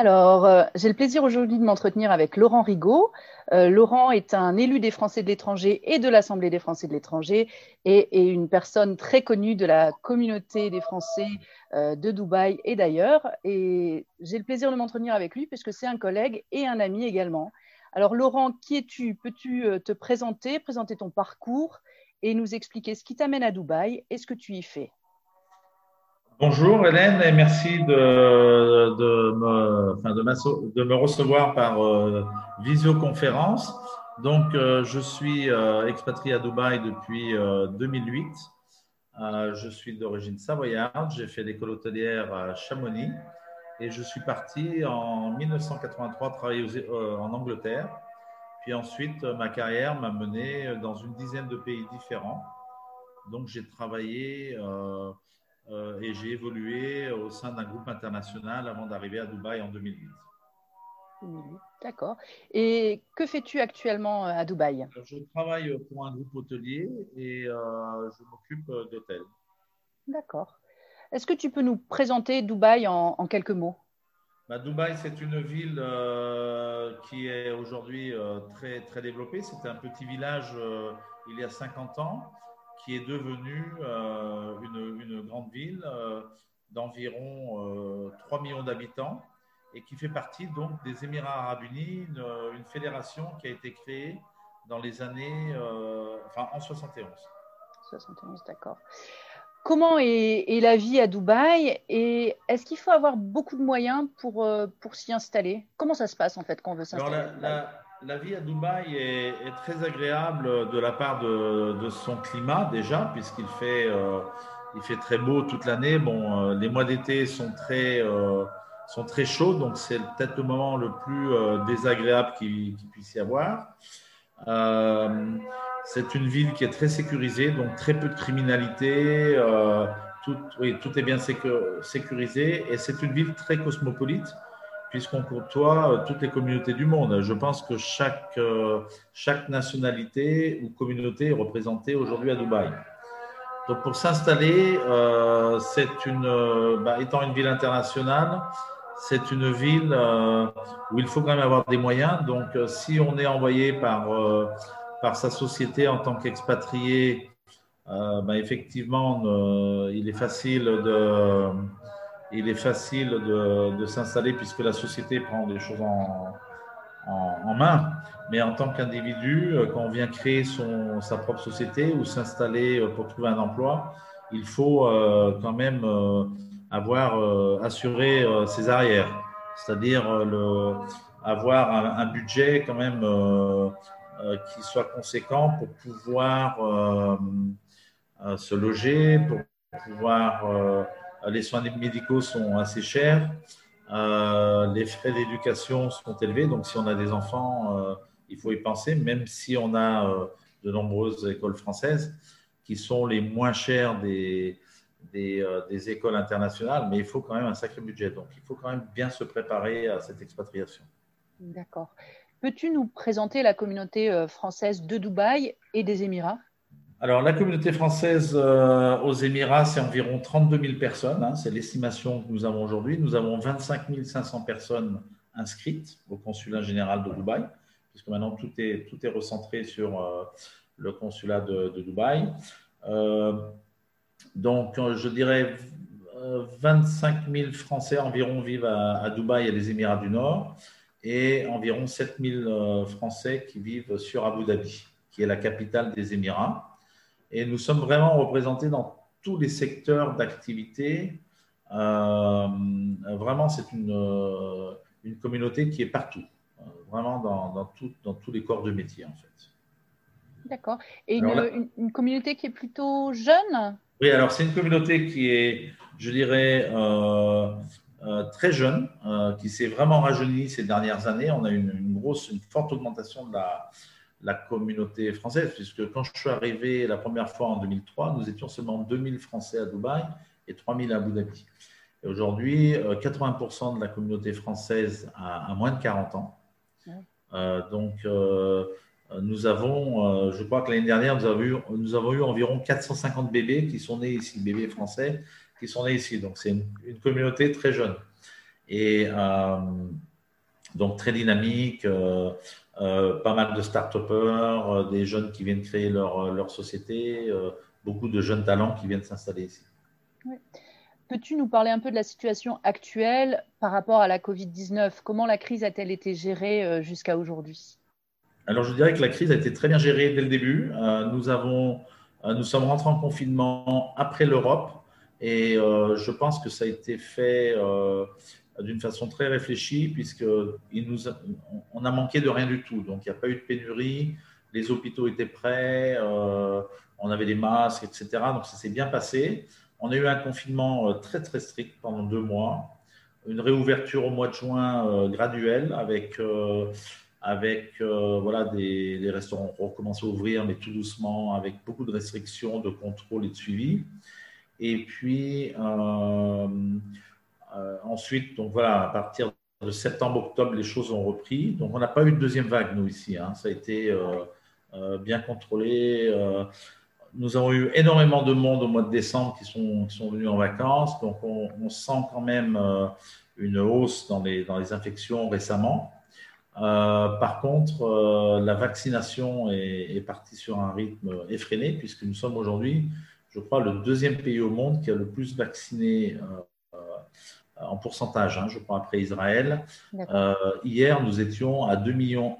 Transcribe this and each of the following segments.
Alors, euh, j'ai le plaisir aujourd'hui de m'entretenir avec Laurent Rigaud. Euh, Laurent est un élu des Français de l'étranger et de l'Assemblée des Français de l'étranger et, une personne très connue de la communauté des Français euh, de Dubaï et d'ailleurs. Et j'ai le plaisir de m'entretenir avec lui puisque c'est un collègue et un ami également. Alors, Laurent, qui es-tu? Peux-tu te présenter, présenter ton parcours et nous expliquer ce qui t'amène à Dubaï et ce que tu y fais? Bonjour Hélène et merci de, de, me, enfin de, me, recevoir par euh, visioconférence. Donc, euh, je suis euh, expatrié à Dubaï depuis 2008. je suis d'origine savoyarde. J'ai fait l'école hôtelière à Chamonix et je suis parti en 1983 travailler en Angleterre. Puis ensuite, ma carrière m'a mené dans une dizaine de pays différents. Donc, j'ai travaillé et j'ai évolué au sein d'un groupe international avant d'arriver à Dubaï en 2008. D'accord. Et que fais-tu actuellement euh, à Dubaï? Je travaille pour un groupe hôtelier et euh, je m'occupe d'hôtels. D'accord. Est-ce que tu peux nous présenter Dubaï en, quelques mots? Bah, Dubaï, c'est une ville qui est aujourd'hui très, très développée. C'était un petit village il y a 50 ans qui est devenue euh, une, une, grande ville euh, d'environ 3 euh, millions d'habitants et qui fait partie donc des Émirats arabes unis, une, fédération qui a été créée dans les années, enfin en 71. 71, d'accord. Comment est, la vie à Dubaï et est-ce qu'il faut avoir beaucoup de moyens pour, pour s'y installer? Comment ça se passe en fait quand on veut s'installer la vie à Dubaï est, très agréable de la part de, son climat déjà, puisqu'il fait, euh, fait très beau toute l'année. Bon, euh, les mois d'été sont très, euh, sont très chauds, donc c'est peut-être le moment le plus désagréable qu'il puisse y avoir. c'est une ville qui est très sécurisée, donc très peu de criminalité. tout, tout est bien sécurisé et c'est une ville très cosmopolite puisqu'on côtoie euh, toutes les communautés du monde. Je pense que chaque, euh, chaque nationalité ou communauté est représentée aujourd'hui à Dubaï. Donc pour s'installer, euh, une, bah, étant une ville internationale, c'est une ville où il faut quand même avoir des moyens. Donc si on est envoyé par, par sa société en tant qu'expatrié, bah, effectivement, il est facile de il est facile de, s'installer puisque la société prend des choses en, main. Mais en tant qu'individu, euh, quand on vient créer son, sa propre société ou s'installer euh, pour trouver un emploi, il faut euh, quand même avoir assuré ses arrières, c'est-à-dire avoir un, budget quand même qui soit conséquent pour pouvoir se loger, pour pouvoir euh, les soins médicaux sont assez chers, euh, les frais d'éducation sont élevés, donc si on a des enfants, euh, il faut y penser, même si on a de nombreuses écoles françaises qui sont les moins chères des, écoles internationales, mais il faut quand même un sacré budget. Donc, il faut quand même bien se préparer à cette expatriation. D'accord. Peux-tu nous présenter la communauté française de Dubaï et des Émirats? Alors, la communauté française euh, aux Émirats, c'est environ 32 000 personnes. Hein, c'est l'estimation que nous avons aujourd'hui. Nous avons 25 500 personnes inscrites au consulat général de Dubaï, puisque maintenant tout est, tout est recentré sur euh, le consulat de, Dubaï. Euh, donc, je dirais 25 000 Français environ vivent à, à, Dubaï et les Émirats du Nord, et environ 7 000 Français qui vivent sur Abu Dhabi, qui est la capitale des Émirats. Et nous sommes vraiment représentés dans tous les secteurs d'activité. Euh, vraiment, c'est une, euh, une communauté qui est partout, euh, vraiment dans, dans, tout, dans tous les corps de métier, en fait. D'accord. Et une, une, communauté qui est plutôt jeune? Oui, alors c'est une communauté qui est, je dirais, très jeune, qui s'est vraiment rajeunie ces dernières années. On a une, une grosse, une forte augmentation de la, la communauté française, puisque quand je suis arrivé la première fois en 2003, nous étions seulement 2000 Français à Dubaï et 3000 à Abu Dhabi. Et aujourd'hui, 80% euh, de la communauté française a, moins de 40 ans. Euh, donc, euh, nous avons, je crois que l'année dernière, nous avons, eu, nous avons eu environ 450 bébés qui sont nés ici, bébés français qui sont nés ici. Donc, c'est une, communauté très jeune. Et donc très dynamique, pas mal de start-upers, des jeunes qui viennent créer leur, leur société, beaucoup de jeunes talents qui viennent s'installer ici. Peux-tu nous parler un peu de la situation actuelle par rapport à la Covid-19 Comment la crise a-t-elle été gérée jusqu'à aujourd'hui? Alors, je dirais que la crise a été très bien gérée dès le début. nous, avons, nous sommes rentrés en confinement après l'Europe. Et euh, je pense que ça a été fait euh, d'une façon très réfléchie, puisqu'on a, manqué de rien du tout. Donc, il n'y a pas eu de pénurie, les hôpitaux étaient prêts, euh, on avait des masques, etc. Donc, ça s'est bien passé. On a eu un confinement très, très strict pendant deux mois, une réouverture au mois de juin graduelle avec avec voilà, des, les restaurants ont recommencé à ouvrir, mais tout doucement, avec beaucoup de restrictions, de contrôle et de suivi. Et puis, euh, euh, ensuite, donc voilà, à partir de septembre-octobre, les choses ont repris. Donc, on n'a pas eu de deuxième vague, nous, ici. Hein. Ça a été euh, bien contrôlé. nous avons eu énormément de monde au mois de décembre qui sont, venus en vacances. Donc, on, sent quand même une hausse dans les, infections récemment. par contre, la vaccination est, partie sur un rythme effréné puisque nous sommes aujourd'hui je crois, le deuxième pays au monde qui a le plus vacciné euh, euh, en pourcentage, hein, je crois, après Israël. Euh, hier, nous étions à 2 millions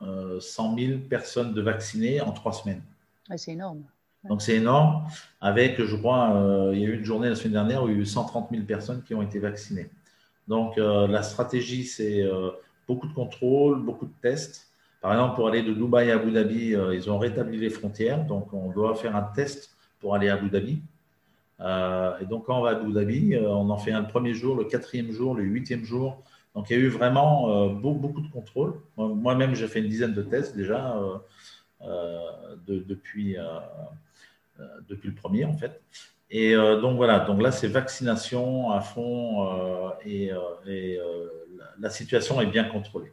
100 000 personnes de vaccinées en trois semaines. c'est énorme. Donc c'est énorme. Avec, je crois, il y a eu une journée la semaine dernière où il y a eu 130 000 personnes qui ont été vaccinées. Donc la stratégie, c'est beaucoup de contrôles, beaucoup de tests. Par exemple, pour aller de Dubaï à Abu Dhabi, ils ont rétabli les frontières. Donc on doit faire un test pour aller à Abu Dhabi. Euh, et donc, quand on va à Abu euh, on en fait un le premier jour, le quatrième jour, le huitième jour. Donc, il y a eu vraiment euh, beaucoup, de contrôle. Moi-même, j'ai fait une dizaine de tests déjà depuis, depuis le premier, en fait. Et donc, voilà. Donc là, c'est vaccination à fond et la situation est bien contrôlée.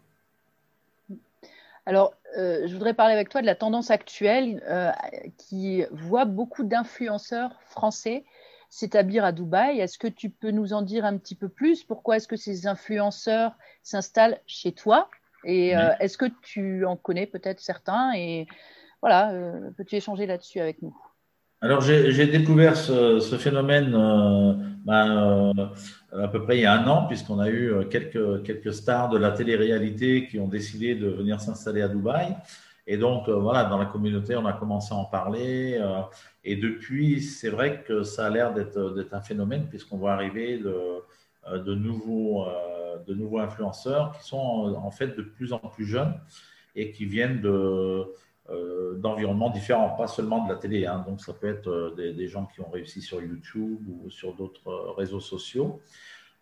Alors, euh, je voudrais parler avec toi de la tendance actuelle euh, qui voit beaucoup d'influenceurs français s'établir à Dubaï. Est-ce que tu peux nous en dire un petit peu plus? Pourquoi est-ce que ces influenceurs s'installent chez toi? Et euh, est-ce que tu en connais peut-être certains? Et voilà, peux-tu échanger là-dessus avec nous? Alors, j'ai découvert ce, phénomène euh, ben, euh, à peu près il y a un an, puisqu'on a eu euh, quelques, quelques stars de la télé-réalité qui ont décidé de venir s'installer à Dubaï. Et donc, voilà, dans la communauté, on a commencé à en parler. et depuis, c'est vrai que ça a l'air d'être un phénomène, puisqu'on voit arriver de, nouveaux, de nouveaux influenceurs qui sont en fait de plus en plus jeunes et qui viennent de d'environnements différents, pas seulement de la télé. Hein. Donc, ça peut être euh, des, gens qui ont réussi sur YouTube ou sur d'autres euh, réseaux sociaux.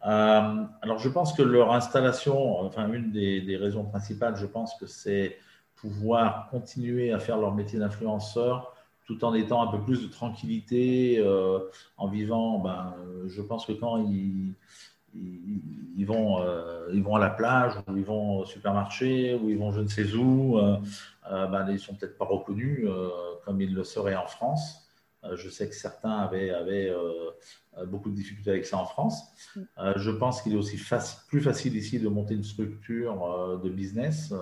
alors, je pense que leur installation, enfin, une des, raisons principales, je pense que c'est pouvoir continuer à faire leur métier d'influenceur tout en étant un peu plus de tranquillité, en vivant, ben, je pense que quand ils, ils, vont, euh, ils vont à la plage, ou ils vont au supermarché, ou ils vont je ne sais où, euh, euh, ben, ils ne sont peut-être pas reconnus comme ils le seraient en France. je sais que certains avaient, beaucoup de difficultés avec ça en France. je pense qu'il est aussi plus facile ici de monter une structure de business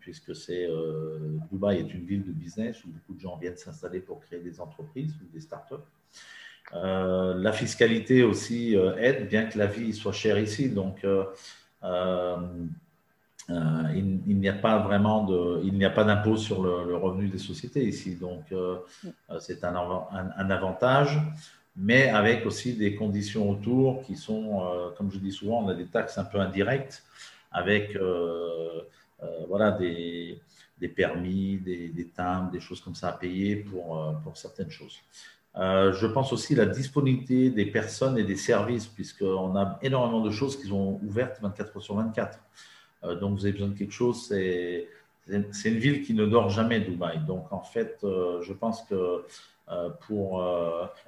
puisque c'est Dubaï est une ville de business où beaucoup de gens viennent s'installer pour créer des entreprises ou des startups. Euh, la fiscalité aussi euh, aide, bien que la vie soit chère ici. Donc, euh, il, n'y a pas vraiment de, il n'y a pas d'impôt sur le, revenu des sociétés ici. Donc, c'est un, avantage, mais avec aussi des conditions autour qui sont, comme je dis souvent, on a des taxes un peu indirectes avec voilà, des, des permis, des, des, timbres, des choses comme ça à payer pour, pour certaines choses. Euh, je pense aussi la disponibilité des personnes et des services, puisqu'on a énormément de choses qui sont ouvertes 24 heures sur 24. Euh, donc, vous avez besoin de quelque chose, c'est une ville qui ne dort jamais, Dubaï. Donc, en fait, euh, je pense que pour,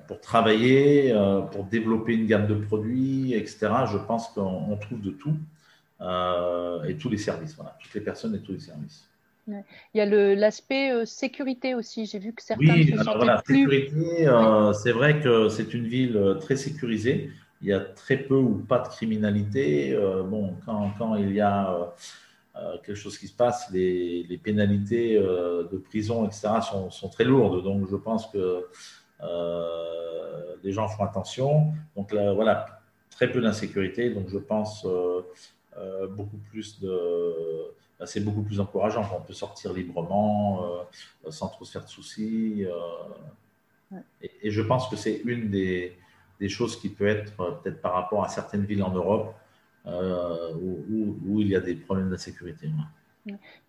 pour travailler, pour développer une gamme de produits, etc., je pense qu'on trouve de tout et tous les services, voilà, toutes les personnes et tous les services. Il y a l'aspect euh, sécurité aussi. J'ai vu que certains oui, se alors voilà, sécurité, euh, c'est vrai que c'est une ville euh, très sécurisée. il y a très peu ou pas de criminalité. bon, quand, quand, il y a quelque chose qui se passe, les, les pénalités de prison, etc., sont, sont, très lourdes. Donc, je pense que les gens font attention. Donc, là, voilà, très peu d'insécurité. Donc, je pense beaucoup plus de c'est beaucoup plus encourageant. On peut sortir librement, euh, sans trop se faire de soucis. Euh. et, je pense que c'est une des, des, choses qui peut être, euh, peut-être par rapport à certaines villes en Europe, où, où, il y a des problèmes d'insécurité.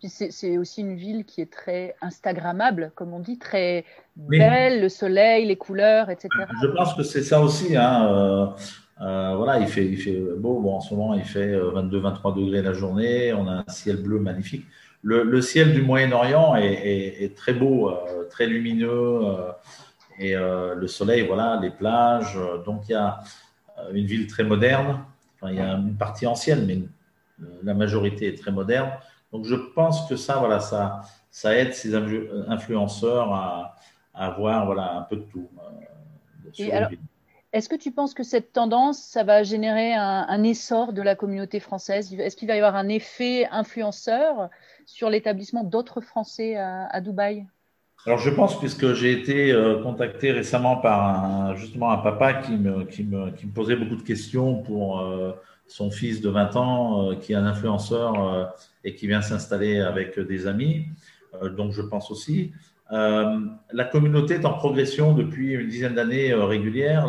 C'est aussi une ville qui est très Instagrammable, comme on dit, très belle, le soleil, les couleurs, etc. Je pense que c'est ça aussi. Hein. Euh, voilà, il fait, il fait beau. Bon, en ce moment, il fait 22-23 euh, degrés la journée. On a un ciel bleu magnifique. Le, ciel du Moyen-Orient est, très beau, euh, très lumineux. et le soleil, voilà, les plages. donc, il y a une ville très moderne. il y a une partie ancienne, mais la majorité est très moderne. Donc, je pense que ça, voilà, ça, ça aide ces influenceurs à, avoir voilà, un peu de tout. Sur alors, est-ce que tu penses que cette tendance, ça va générer un, essor de la communauté française? Est-ce qu'il va y avoir un effet influenceur sur l'établissement d'autres Français à, Dubaï? Alors je pense, puisque j'ai été euh, contacté récemment par justement un papa qui me, posait beaucoup de questions pour euh, son fils de 20 ans, euh, qui est un influenceur et qui vient s'installer avec des amis. donc je pense aussi. Euh, la communauté est en progression depuis une dizaine d'années euh, régulière.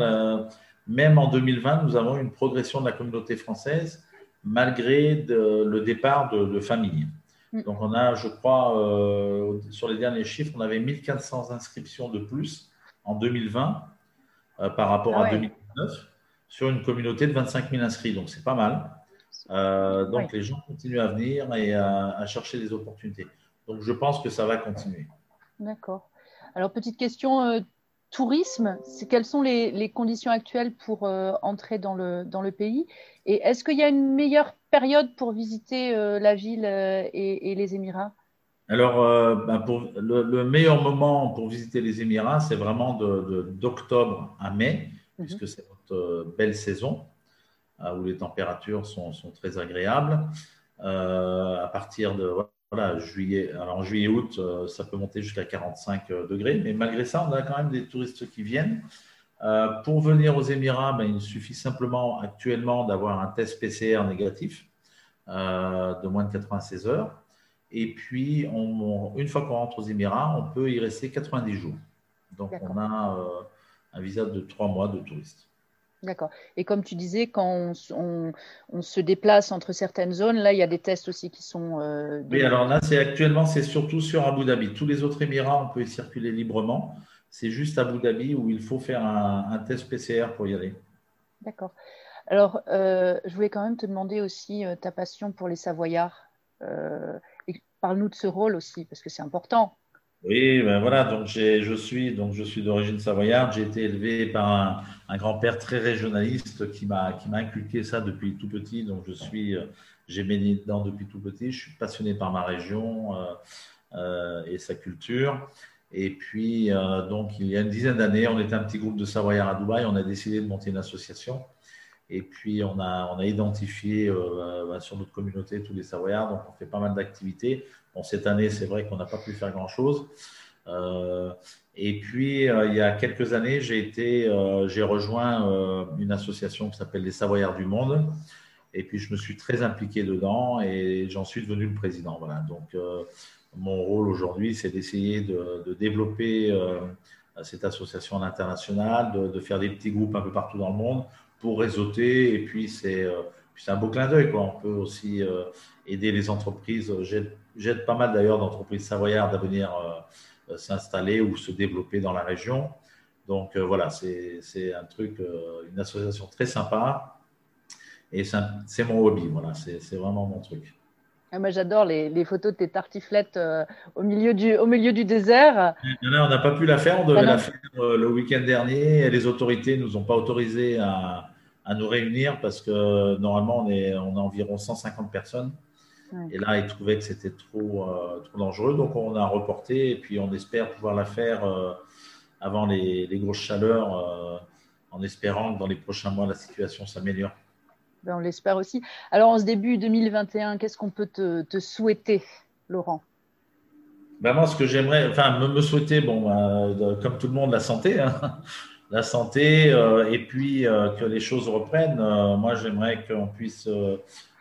même en 2020, nous avons une progression de la communauté française malgré le départ de, familles. Mm. Donc on a, je crois, euh, sur les derniers chiffres, on avait 1400 inscriptions de plus en 2020 par rapport ah à 2019 sur une communauté de 25 000 inscrits. Donc c'est pas mal. donc les gens continuent à venir et à chercher des opportunités. Donc je pense que ça va continuer. D'accord. Alors, petite question, euh, tourisme, quelles sont les, conditions actuelles pour euh, entrer dans le, dans le pays? Et est-ce qu'il y a une meilleure période pour visiter euh, la ville et, les Émirats? Alors, ben, pour le, meilleur moment pour visiter les Émirats, c'est vraiment d'octobre à mai, mhm. puisque c'est notre belle saison, où les températures sont, sont très agréables. à partir de voilà, juillet, alors en juillet-août, euh, ça peut monter jusqu'à 45 euh, degrés, mais malgré ça, on a quand même des touristes qui viennent. Euh, pour venir aux Émirats, ben, il suffit simplement actuellement d'avoir un test PCR négatif de moins de 96 heures. Et puis, une fois qu'on rentre aux Émirats, on peut y rester 90 jours. Donc, on a un visa de trois mois de touriste. D'accord. Et comme tu disais, quand on, se déplace entre certaines zones, là, il y a des tests aussi qui sont. Euh, oui, alors là, c'est actuellement, c'est surtout sur Abu Dhabi. Tous les autres Émirats, on peut y circuler librement. C'est juste Abu Dhabi où il faut faire un, test PCR pour y aller. D'accord. Alors, euh, je voulais quand même te demander aussi euh, ta passion pour les Savoyards. Parle-nous de ce rôle aussi, parce que c'est important. Oui, ben voilà, donc je suis donc je suis d'origine savoyarde. J'ai été élevé par un, grand-père très régionaliste qui m'a qui m'a inculqué ça depuis tout petit. Donc je suis euh, j'ai baigné dedans depuis tout petit. Je suis passionné par ma région euh, euh, et sa culture. Et puis donc il y a une dizaine d'années, on était un petit groupe de Savoyards à Dubaï. On a décidé de monter une association. Et puis on a identifié ben, sur notre communauté tous les Savoyards. Donc on fait pas mal d'activités cette année, c'est vrai qu'on n'a pas pu faire grand-chose. Euh, et puis, euh, il y a quelques années, j'ai euh, rejoint une association qui s'appelle les Savoyards du Monde. Et puis, je me suis très impliqué dedans et j'en suis devenu le président. Voilà. Donc, mon rôle aujourd'hui, c'est d'essayer de, développer cette association internationale, de, de, faire des petits groupes un peu partout dans le monde pour réseauter. Et puis, c'est un beau clin d'œil. On peut aussi aider les entreprises. J'aide pas mal d'ailleurs d'entreprises savoyardes à venir euh, s'installer ou se développer dans la région. Donc euh, voilà, c'est un truc, euh, une association très sympa. Et c'est mon hobby, voilà, c'est vraiment mon truc. Ah, moi, j'adore les, photos de tes tartiflettes au, milieu du, au milieu du désert. on n'a pas pu la faire. On devait ah la faire le week-end dernier. Et les autorités ne nous ont pas autorisé à, à, nous réunir parce que normalement, on est, on a environ 150 personnes. Et là, ils trouvaient que c'était trop, euh, trop dangereux. Donc, on a reporté et puis on espère pouvoir la faire euh, avant les, les, grosses chaleurs en espérant que dans les prochains mois, la situation s'améliore. Ben, on l'espère aussi. Alors, en ce début 2021, qu'est-ce qu'on peut te, souhaiter, Laurent? Ben Moi, ce que j'aimerais, enfin, me, souhaiter, bon, ben, comme tout le monde, la santé. Hein. la santé, euh, et puis euh, que les choses reprennent. Euh, moi, j'aimerais qu'on puisse,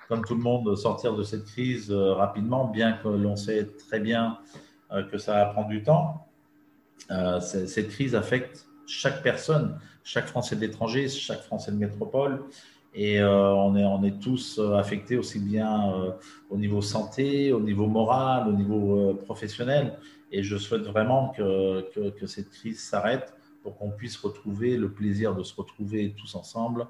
comme tout le monde, sortir de cette crise rapidement, bien que l'on sait très bien que ça va prendre du temps. cette crise affecte chaque personne, chaque Français de l'étranger, chaque Français de métropole. Et euh, on, est, on est tous euh, affectés aussi bien euh, au niveau santé, au niveau moral, au niveau professionnel. Et je souhaite vraiment que, que, que cette crise s'arrête pour qu'on puisse retrouver le plaisir de se retrouver tous ensemble,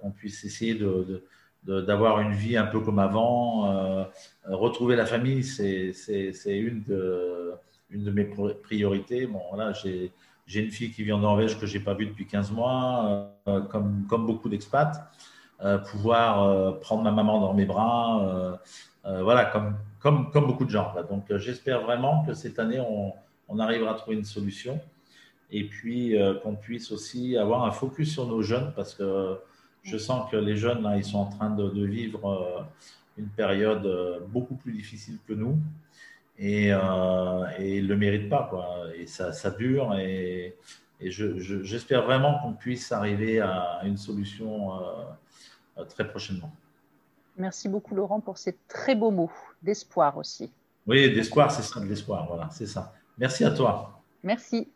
qu'on puisse essayer de, d'avoir une vie un peu comme avant. retrouver la famille, c'est, c'est, une, de, une de mes priorités. Bon, voilà, j'ai, j'ai une fille qui vit en Norvège que je n'ai pas vue depuis 15 mois, euh, comme, comme beaucoup d'expats. Euh, pouvoir euh, prendre ma maman dans mes bras, voilà, comme, comme, comme beaucoup de gens. Donc j'espère vraiment que cette année, on, on, arrivera à trouver une solution et puis qu'on puisse aussi avoir un focus sur nos jeunes parce que je sens que les jeunes, là, ils sont en train de, de vivre une période beaucoup plus difficile que nous et, euh, et ils ne le méritent pas. Quoi. Et ça, ça dure et, et j'espère vraiment qu'on puisse arriver à une solution euh, très prochainement. Merci beaucoup Laurent pour ces très beaux mots d'espoir aussi. Oui, d'espoir, c'est ça, de l'espoir, voilà, c'est ça. Merci à toi. Merci.